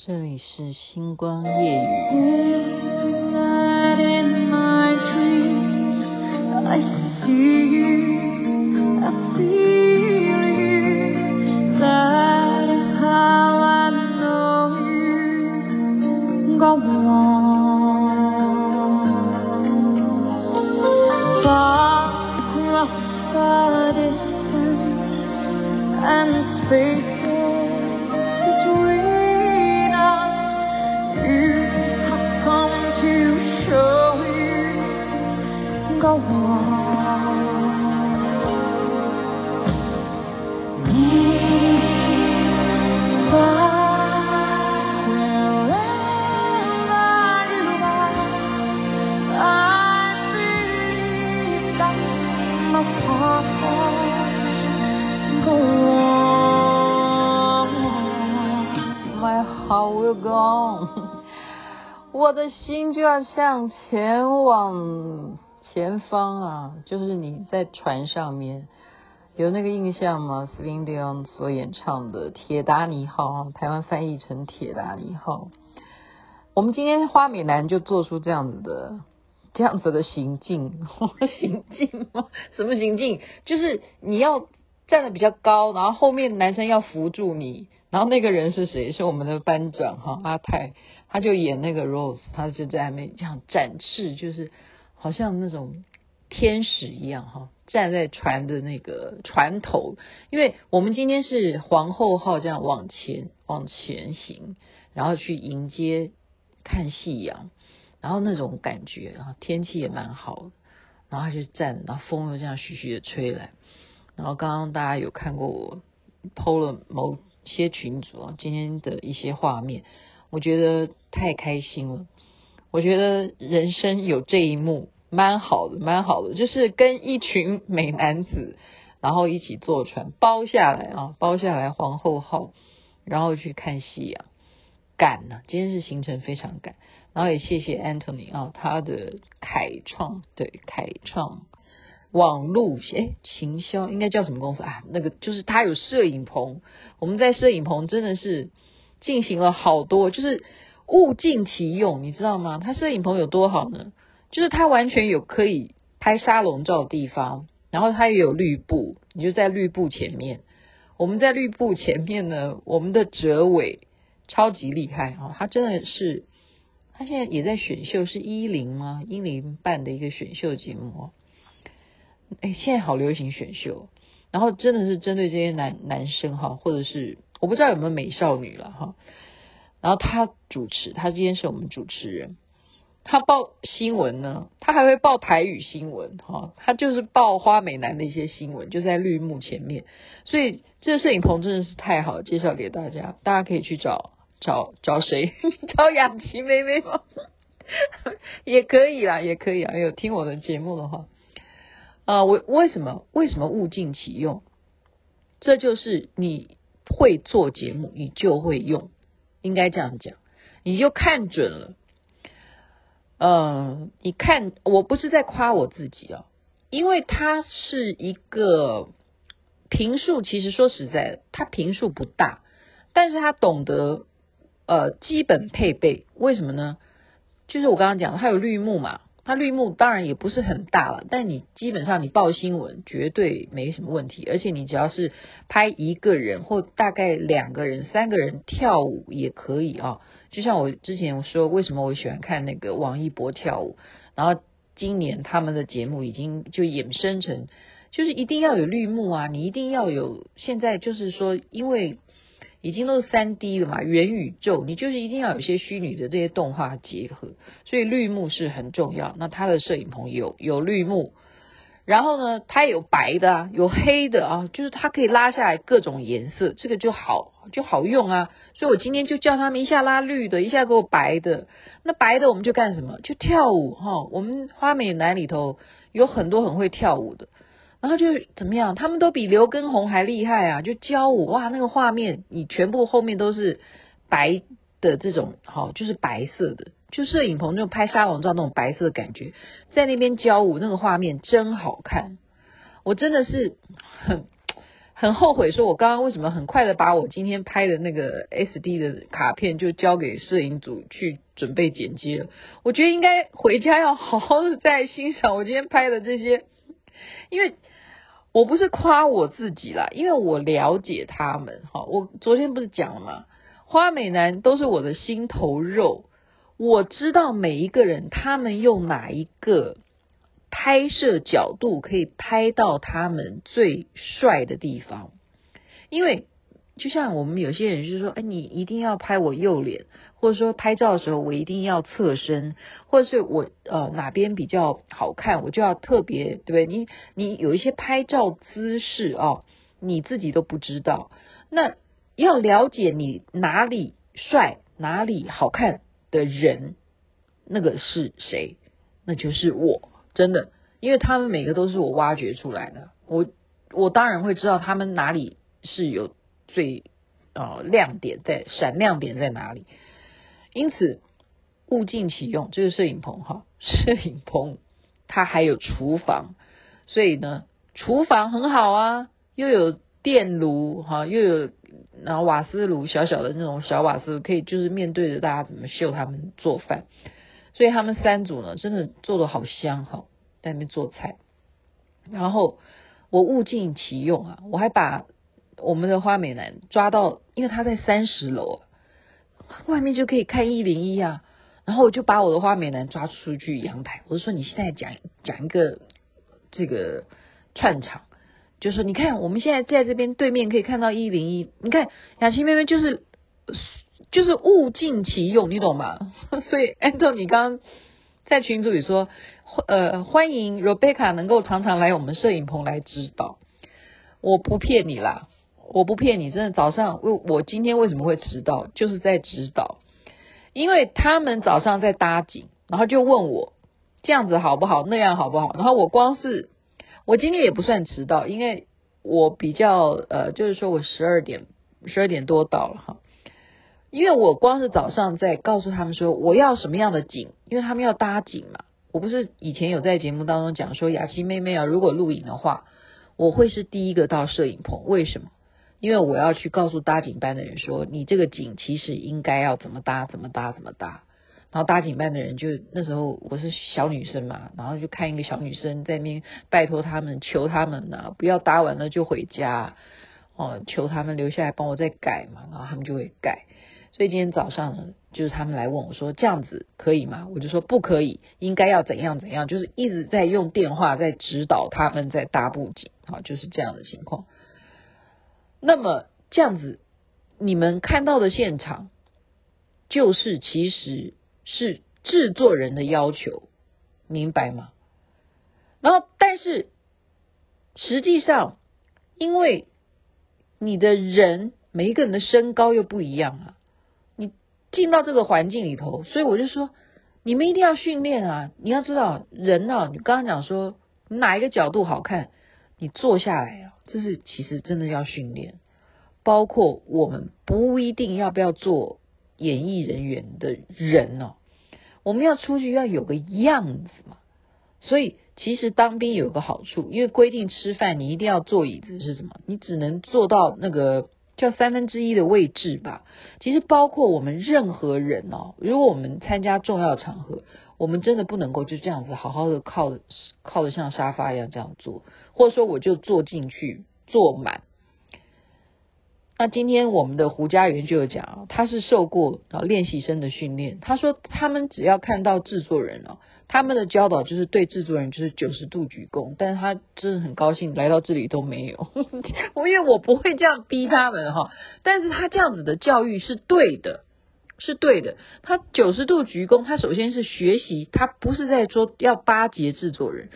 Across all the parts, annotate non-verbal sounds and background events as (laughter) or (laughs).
这里是星光夜雨。语。我的心就要向前往前方啊！就是你在船上面有那个印象吗？Celine Dion 所演唱的《铁达尼号》，台湾翻译成《铁达尼号》。我们今天花美男就做出这样子的、这样子的行径，行径吗？什么行径？就是你要站得比较高，然后后面男生要扶住你。然后那个人是谁？是我们的班长哈阿泰，他就演那个 Rose，他就在那边这样展翅，就是好像那种天使一样哈，站在船的那个船头。因为我们今天是皇后号这样往前往前行，然后去迎接看夕阳，然后那种感觉啊，天气也蛮好，然后他就站，然后风又这样徐徐的吹来，然后刚刚大家有看过我剖了某。些群组啊，今天的一些画面，我觉得太开心了。我觉得人生有这一幕，蛮好的，蛮好的。就是跟一群美男子，然后一起坐船，包下来啊，包下来皇后号，然后去看夕阳，赶呢、啊！今天是行程非常赶，然后也谢谢 Anthony 啊，他的凯创，对，凯创。网路诶，行销应该叫什么公司啊？那个就是他有摄影棚，我们在摄影棚真的是进行了好多，就是物尽其用，你知道吗？他摄影棚有多好呢？就是他完全有可以拍沙龙照的地方，然后他也有绿布，你就在绿布前面。我们在绿布前面呢，我们的哲伟超级厉害啊！他真的是，他现在也在选秀，是一零吗？一零办的一个选秀节目。哎，现在好流行选秀，然后真的是针对这些男男生哈，或者是我不知道有没有美少女了哈。然后他主持，他今天是我们主持人，他报新闻呢，他还会报台语新闻哈，他就是报花美男的一些新闻，就在绿幕前面，所以这个摄影棚真的是太好，介绍给大家，大家可以去找找找谁？(laughs) 找雅琪妹妹吗？(laughs) 也可以啦，也可以啊，有听我的节目的话。啊，我为什么为什么物尽其用？这就是你会做节目，你就会用，应该这样讲，你就看准了。嗯，你看，我不是在夸我自己哦，因为他是一个平数，其实说实在的，他平数不大，但是他懂得呃基本配备，为什么呢？就是我刚刚讲，他有绿幕嘛。它绿幕当然也不是很大了，但你基本上你报新闻绝对没什么问题，而且你只要是拍一个人或大概两个人、三个人跳舞也可以啊。就像我之前说，为什么我喜欢看那个王一博跳舞，然后今年他们的节目已经就衍生成，就是一定要有绿幕啊，你一定要有。现在就是说，因为。已经都是三 D 了嘛，元宇宙，你就是一定要有些虚拟的这些动画结合，所以绿幕是很重要。那它的摄影棚有有绿幕，然后呢，它有白的啊，有黑的啊，就是它可以拉下来各种颜色，这个就好就好用啊。所以我今天就叫他们一下拉绿的，一下给我白的。那白的我们就干什么？就跳舞哈。我们花美男里头有很多很会跳舞的。然后就怎么样？他们都比刘畊宏还厉害啊！就教我哇，那个画面，你全部后面都是白的这种，好，就是白色的，就摄影棚那种拍沙龙照那种白色的感觉，在那边教舞，那个画面真好看。我真的是很很后悔，说我刚刚为什么很快的把我今天拍的那个 SD 的卡片就交给摄影组去准备剪接了。我觉得应该回家要好好的再欣赏我今天拍的这些，因为我不是夸我自己啦，因为我了解他们。哈，我昨天不是讲了吗？花美男都是我的心头肉，我知道每一个人他们用哪一个。拍摄角度可以拍到他们最帅的地方，因为就像我们有些人就是说，哎，你一定要拍我右脸，或者说拍照的时候我一定要侧身，或者是我呃哪边比较好看，我就要特别，对不对？你你有一些拍照姿势哦，你自己都不知道，那要了解你哪里帅、哪里好看的人，那个是谁？那就是我。真的，因为他们每个都是我挖掘出来的，我我当然会知道他们哪里是有最呃亮点在，闪亮点在哪里。因此，物尽其用，这个摄影棚哈，(laughs) 摄影棚它还有厨房，所以呢，厨房很好啊，又有电炉哈，又有然后瓦斯炉，小小的那种小瓦斯炉，可以就是面对着大家怎么秀他们做饭。所以他们三组呢，真的做的好香哈，在那边做菜。然后我物尽其用啊，我还把我们的花美男抓到，因为他在三十楼，外面就可以看一零一啊。然后我就把我的花美男抓出去阳台，我就说：“你现在讲讲一个这个串场，就说你看我们现在在这边对面可以看到一零一，你看雅琪妹妹就是。”就是物尽其用，你懂吗？(laughs) 所以 Anthony 刚刚在群组里说，呃，欢迎 Rebecca 能够常常来我们摄影棚来指导。我不骗你啦，我不骗你，真的早上我我今天为什么会迟到，就是在指导，因为他们早上在搭景，然后就问我这样子好不好，那样好不好，然后我光是我今天也不算迟到，因为我比较呃，就是说我十二点十二点多到了哈。因为我光是早上在告诉他们说我要什么样的景，因为他们要搭景嘛。我不是以前有在节目当中讲说雅琪妹妹啊，如果录影的话，我会是第一个到摄影棚。为什么？因为我要去告诉搭景班的人说，你这个景其实应该要怎么搭，怎么搭，怎么搭。然后搭景班的人就那时候我是小女生嘛，然后就看一个小女生在那边拜托他们，求他们呢，不要搭完了就回家哦，求他们留下来帮我再改嘛，然后他们就会改。所以今天早上呢，就是他们来问我说：“这样子可以吗？”我就说：“不可以，应该要怎样怎样。”就是一直在用电话在指导他们在搭布景，好，就是这样的情况。那么这样子，你们看到的现场，就是其实是制作人的要求，明白吗？然后，但是实际上，因为你的人每一个人的身高又不一样啊。你进到这个环境里头，所以我就说，你们一定要训练啊！你要知道，人啊，你刚刚讲说哪一个角度好看，你坐下来啊，这是其实真的要训练。包括我们不一定要不要做演艺人员的人哦，我们要出去要有个样子嘛。所以其实当兵有个好处，因为规定吃饭你一定要坐椅子是什么？你只能坐到那个。叫三分之一的位置吧。其实包括我们任何人哦，如果我们参加重要场合，我们真的不能够就这样子好好的靠靠的像沙发一样这样坐，或者说我就坐进去坐满。那今天我们的胡家园就有讲啊，他是受过啊练习生的训练，他说他们只要看到制作人哦，他们的教导就是对制作人就是九十度鞠躬，但是他真的很高兴来到这里都没有，我 (laughs) 因为我不会这样逼他们哈，但是他这样子的教育是对的，是对的，他九十度鞠躬，他首先是学习，他不是在说要巴结制作人，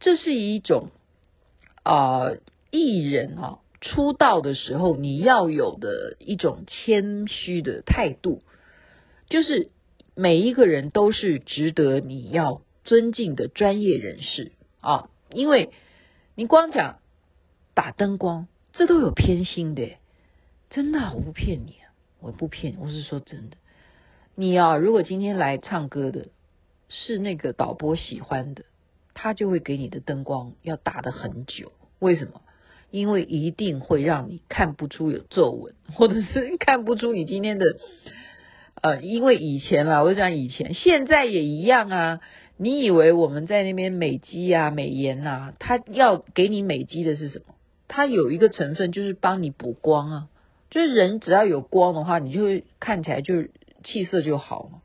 这是一种啊艺人啊。出道的时候，你要有的一种谦虚的态度，就是每一个人都是值得你要尊敬的专业人士啊！因为你光讲打灯光，这都有偏心的，真的，我不骗你，我不骗你，我是说真的。你啊，如果今天来唱歌的是那个导播喜欢的，他就会给你的灯光要打得很久，为什么？因为一定会让你看不出有皱纹，(laughs) 或者是看不出你今天的，呃，因为以前啦，我就讲以前，现在也一样啊。你以为我们在那边美肌啊、美颜啊，它要给你美肌的是什么？它有一个成分就是帮你补光啊，就是人只要有光的话，你就会看起来就气色就好嘛。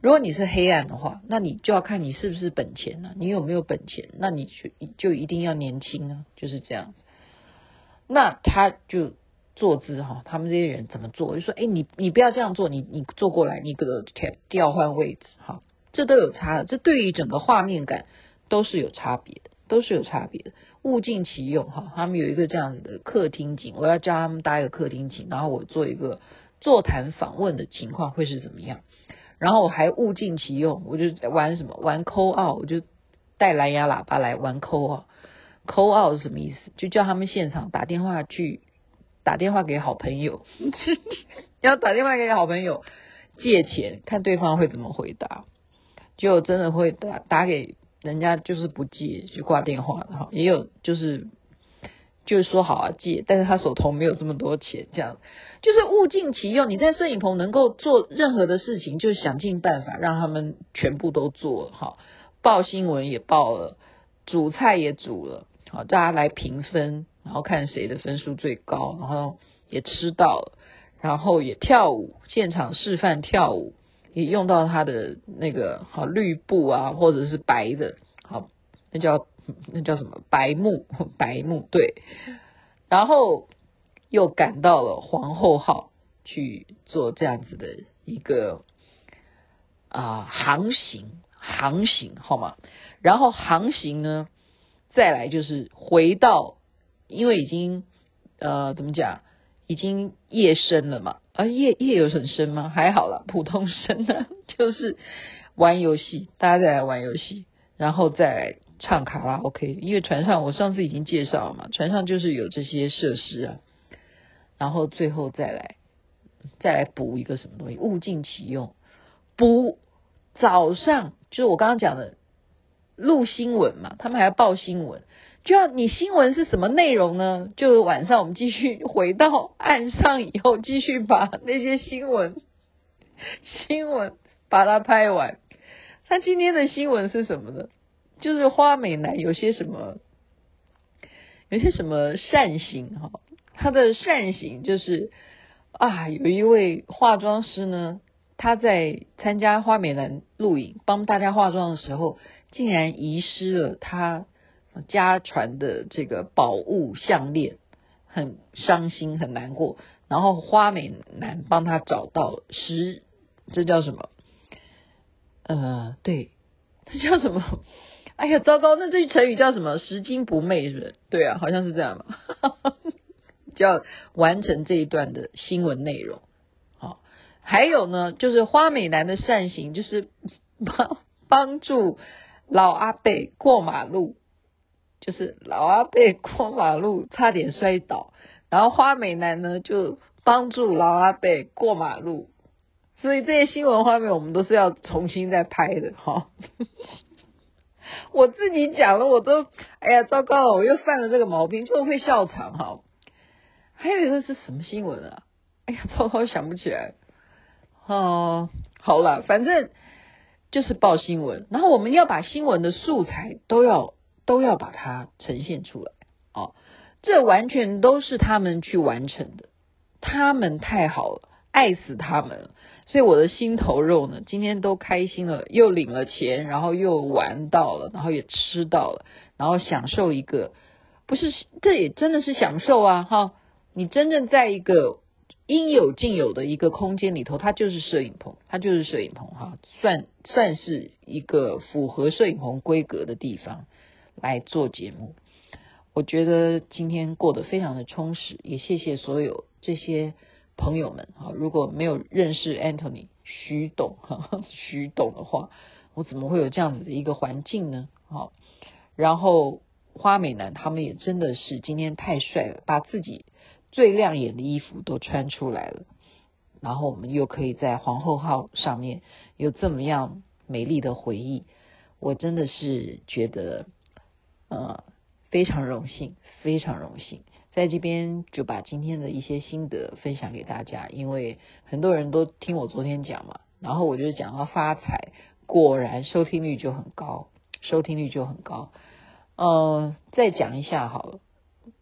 如果你是黑暗的话，那你就要看你是不是本钱啊，你有没有本钱？那你就就一定要年轻啊，就是这样子。那他就坐姿哈，他们这些人怎么做？就说，哎，你你不要这样做，你你坐过来，你给我调换位置哈。这都有差的，这对于整个画面感都是有差别的，都是有差别的。物尽其用哈，他们有一个这样子的客厅景，我要教他们搭一个客厅景，然后我做一个座谈访问的情况会是怎么样？然后我还物尽其用，我就玩什么玩 call out，我就带蓝牙喇叭来玩 call out 是什么意思？就叫他们现场打电话去打电话给好朋友，(laughs) 要打电话给好朋友借钱，看对方会怎么回答。就真的会打打给人家，就是不借，就挂电话的哈。也有就是就是说好啊借，但是他手头没有这么多钱，这样就是物尽其用。你在摄影棚能够做任何的事情，就想尽办法让他们全部都做哈。报新闻也报了，煮菜也煮了，好，大家来评分，然后看谁的分数最高，然后也吃到，然后也跳舞，现场示范跳舞。也用到他的那个好绿布啊，或者是白的，好，那叫那叫什么白幕白幕对，然后又赶到了皇后号去做这样子的一个啊航行航行好吗？然后航行呢，再来就是回到，因为已经呃怎么讲，已经夜深了嘛。啊，夜夜有很深吗？还好啦，普通深啊，(laughs) 就是玩游戏，大家再来玩游戏，然后再来唱卡拉 OK。因为船上我上次已经介绍了嘛，船上就是有这些设施啊，然后最后再来再来补一个什么东西，物尽其用。补早上就是我刚刚讲的录新闻嘛，他们还要报新闻。就要你新闻是什么内容呢？就晚上我们继续回到岸上以后，继续把那些新闻新闻把它拍完。他今天的新闻是什么呢？就是花美男有些什么有些什么善行哈，他的善行就是啊，有一位化妆师呢，他在参加花美男录影帮大家化妆的时候，竟然遗失了他。家传的这个宝物项链，很伤心很难过。然后花美男帮他找到十，这叫什么？呃，对，这叫什么？(laughs) 哎呀，糟糕！那这句成语叫什么？拾金不昧，是不是？对啊，好像是这样嘛。(laughs) 就要完成这一段的新闻内容。好，还有呢，就是花美男的善行，就是帮帮助老阿伯过马路。就是老阿伯过马路差点摔倒，然后花美男呢就帮助老阿伯过马路，所以这些新闻画面我们都是要重新再拍的哈。(laughs) 我自己讲了，我都哎呀糟糕了，我又犯了这个毛病，就会笑场哈。还有一个是什么新闻啊？哎呀糟糕，想不起来。哦，好了，反正就是报新闻，然后我们要把新闻的素材都要。都要把它呈现出来。哦，这完全都是他们去完成的，他们太好了，爱死他们了，所以我的心头肉呢，今天都开心了，又领了钱，然后又玩到了，然后也吃到了，然后享受一个，不是，这也真的是享受啊哈，你真正在一个应有尽有的一个空间里头，它就是摄影棚，它就是摄影棚哈，算算是一个符合摄影棚规格的地方。来做节目，我觉得今天过得非常的充实，也谢谢所有这些朋友们啊！如果没有认识 Anthony 徐董哈 (laughs) 徐董的话，我怎么会有这样子的一个环境呢？好，然后花美男他们也真的是今天太帅了，把自己最亮眼的衣服都穿出来了，然后我们又可以在皇后号上面有这么样美丽的回忆，我真的是觉得。呃，非常荣幸，非常荣幸，在这边就把今天的一些心得分享给大家，因为很多人都听我昨天讲嘛，然后我就讲到发财，果然收听率就很高，收听率就很高。呃，再讲一下好了，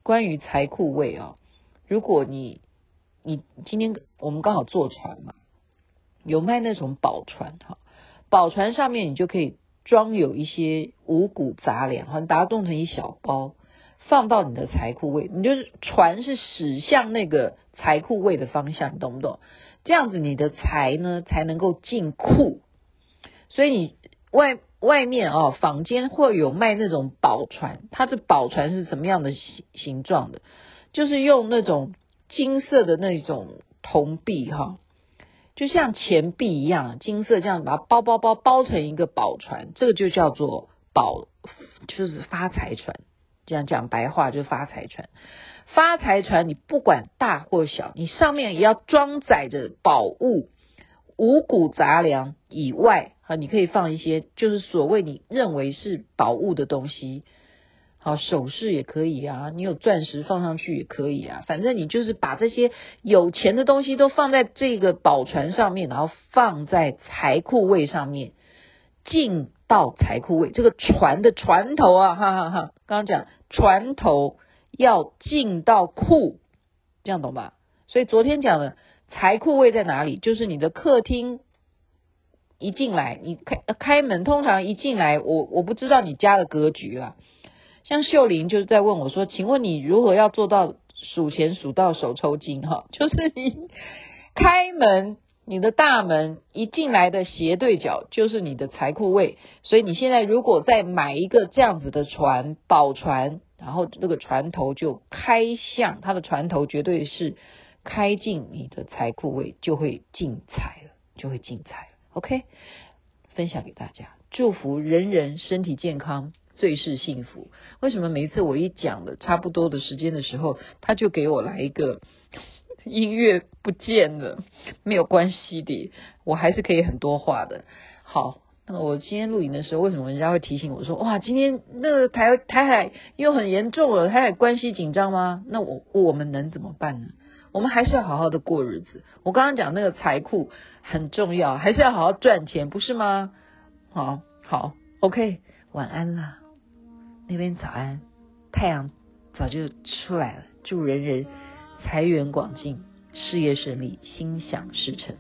关于财库位啊，如果你你今天我们刚好坐船嘛，有卖那种宝船哈，宝船上面你就可以。装有一些五谷杂粮，哈，把它冻成一小包，放到你的财库位。你就是船是驶向那个财库位的方向，懂不懂？这样子你的财呢才能够进库。所以你外外面啊，坊间会有卖那种宝船，它这宝船是什么样的形形状的？就是用那种金色的那种铜币，哈。就像钱币一样，金色这样把它包包包包成一个宝船，这个就叫做宝，就是发财船。这样讲白话就发财船。发财船你不管大或小，你上面也要装载着宝物，五谷杂粮以外，哈，你可以放一些就是所谓你认为是宝物的东西。好，首饰也可以啊，你有钻石放上去也可以啊，反正你就是把这些有钱的东西都放在这个宝船上面，然后放在财库位上面，进到财库位。这个船的船头啊，哈哈哈，刚刚讲船头要进到库，这样懂吧？所以昨天讲的财库位在哪里？就是你的客厅一进来，你开开门，通常一进来，我我不知道你家的格局啊。像秀玲就是在问我说：“请问你如何要做到数钱数到手抽筋？哈，(laughs) 就是你开门，你的大门一进来的斜对角就是你的财库位。所以你现在如果再买一个这样子的船，宝船，然后那个船头就开向它的船头，绝对是开进你的财库位，就会进财了，就会进财了。OK，分享给大家，祝福人人身体健康。”最是幸福。为什么每一次我一讲的差不多的时间的时候，他就给我来一个 (laughs) 音乐不见了？没有关系的，我还是可以很多话的。好，那我今天录影的时候，为什么人家会提醒我说，哇，今天那个台台海又很严重了，台海关系紧张吗？那我我们能怎么办呢？我们还是要好好的过日子。我刚刚讲那个财库很重要，还是要好好赚钱，不是吗？好，好，OK，晚安啦。那边早安太阳早就出来了祝人人财源广进事业顺利心想事成。